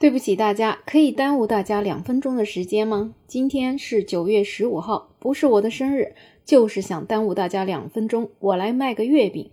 对不起大家，可以耽误大家两分钟的时间吗？今天是九月十五号，不是我的生日，就是想耽误大家两分钟，我来卖个月饼。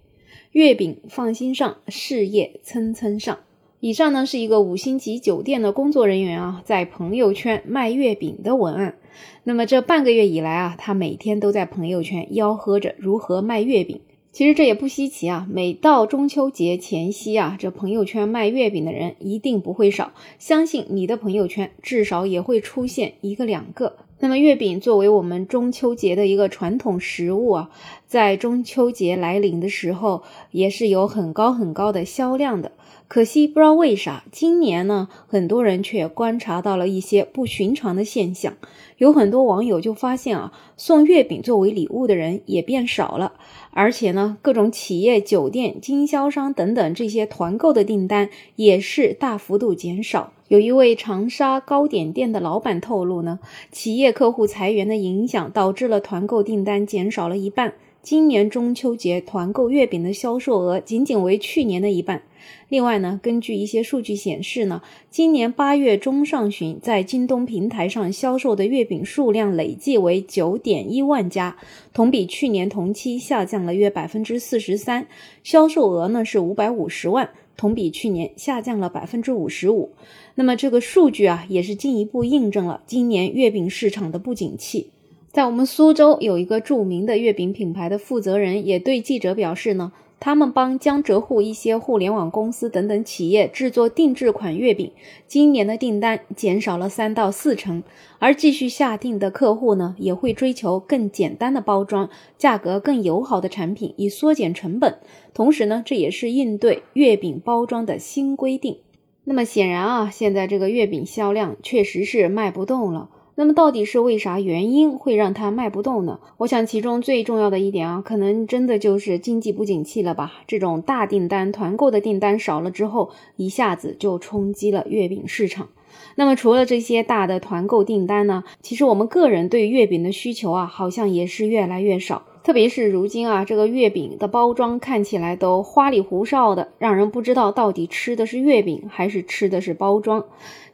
月饼放心上，事业蹭蹭上。以上呢是一个五星级酒店的工作人员啊，在朋友圈卖月饼的文案。那么这半个月以来啊，他每天都在朋友圈吆喝着如何卖月饼。其实这也不稀奇啊，每到中秋节前夕啊，这朋友圈卖月饼的人一定不会少。相信你的朋友圈至少也会出现一个两个。那么月饼作为我们中秋节的一个传统食物啊，在中秋节来临的时候，也是有很高很高的销量的。可惜不知道为啥，今年呢，很多人却观察到了一些不寻常的现象。有很多网友就发现啊，送月饼作为礼物的人也变少了，而且呢，各种企业、酒店、经销商等等这些团购的订单也是大幅度减少。有一位长沙糕点店的老板透露呢，企业客户裁员的影响导致了团购订单减少了一半。今年中秋节团购月饼的销售额仅仅为去年的一半。另外呢，根据一些数据显示呢，今年八月中上旬在京东平台上销售的月饼数量累计为九点一万家，同比去年同期下降了约百分之四十三，销售额呢是五百五十万，同比去年下降了百分之五十五。那么这个数据啊，也是进一步印证了今年月饼市场的不景气。在我们苏州有一个著名的月饼品牌的负责人也对记者表示呢，他们帮江浙沪一些互联网公司等等企业制作定制款月饼，今年的订单减少了三到四成，而继续下定的客户呢，也会追求更简单的包装、价格更友好的产品，以缩减成本。同时呢，这也是应对月饼包装的新规定。那么显然啊，现在这个月饼销量确实是卖不动了。那么到底是为啥原因会让它卖不动呢？我想其中最重要的一点啊，可能真的就是经济不景气了吧。这种大订单、团购的订单少了之后，一下子就冲击了月饼市场。那么除了这些大的团购订单呢，其实我们个人对月饼的需求啊，好像也是越来越少。特别是如今啊，这个月饼的包装看起来都花里胡哨的，让人不知道到底吃的是月饼还是吃的是包装。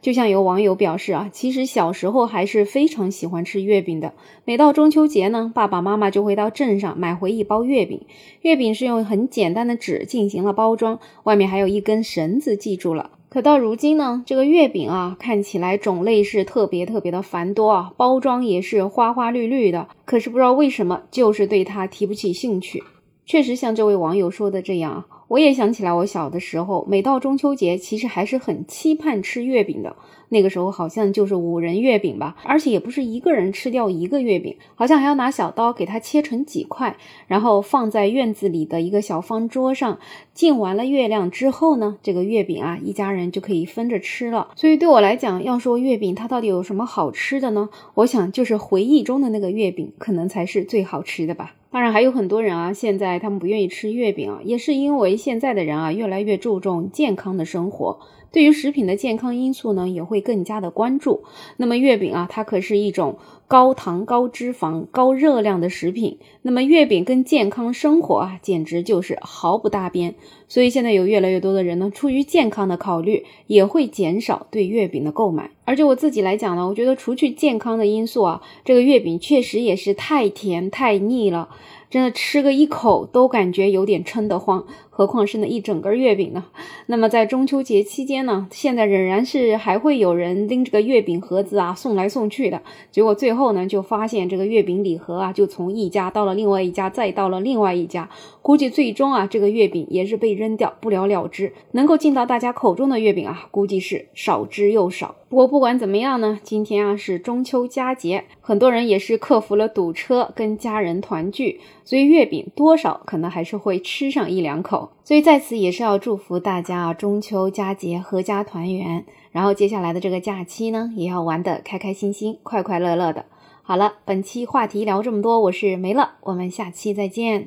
就像有网友表示啊，其实小时候还是非常喜欢吃月饼的。每到中秋节呢，爸爸妈妈就会到镇上买回一包月饼。月饼是用很简单的纸进行了包装，外面还有一根绳子系住了。可到如今呢，这个月饼啊，看起来种类是特别特别的繁多啊，包装也是花花绿绿的。可是不知道为什么，就是对它提不起兴趣。确实像这位网友说的这样，我也想起来，我小的时候，每到中秋节，其实还是很期盼吃月饼的。那个时候好像就是五仁月饼吧，而且也不是一个人吃掉一个月饼，好像还要拿小刀给它切成几块，然后放在院子里的一个小方桌上。敬完了月亮之后呢，这个月饼啊，一家人就可以分着吃了。所以对我来讲，要说月饼它到底有什么好吃的呢？我想就是回忆中的那个月饼，可能才是最好吃的吧。当然还有很多人啊，现在他们不愿意吃月饼啊，也是因为现在的人啊，越来越注重健康的生活。对于食品的健康因素呢，也会更加的关注。那么月饼啊，它可是一种高糖、高脂肪、高热量的食品。那么月饼跟健康生活啊，简直就是毫不搭边。所以现在有越来越多的人呢，出于健康的考虑，也会减少对月饼的购买。而就我自己来讲呢，我觉得除去健康的因素啊，这个月饼确实也是太甜太腻了。真的吃个一口都感觉有点撑得慌，何况是那一整根月饼呢？那么在中秋节期间呢，现在仍然是还会有人拎着个月饼盒子啊送来送去的。结果最后呢，就发现这个月饼礼盒啊，就从一家到了另外一家，再到了另外一家，估计最终啊，这个月饼也是被扔掉，不了了之。能够进到大家口中的月饼啊，估计是少之又少。不过不管怎么样呢，今天啊是中秋佳节，很多人也是克服了堵车，跟家人团聚。所以月饼多少可能还是会吃上一两口，所以在此也是要祝福大家啊，中秋佳节阖家团圆，然后接下来的这个假期呢，也要玩得开开心心、快快乐乐的。好了，本期话题聊这么多，我是梅乐，我们下期再见。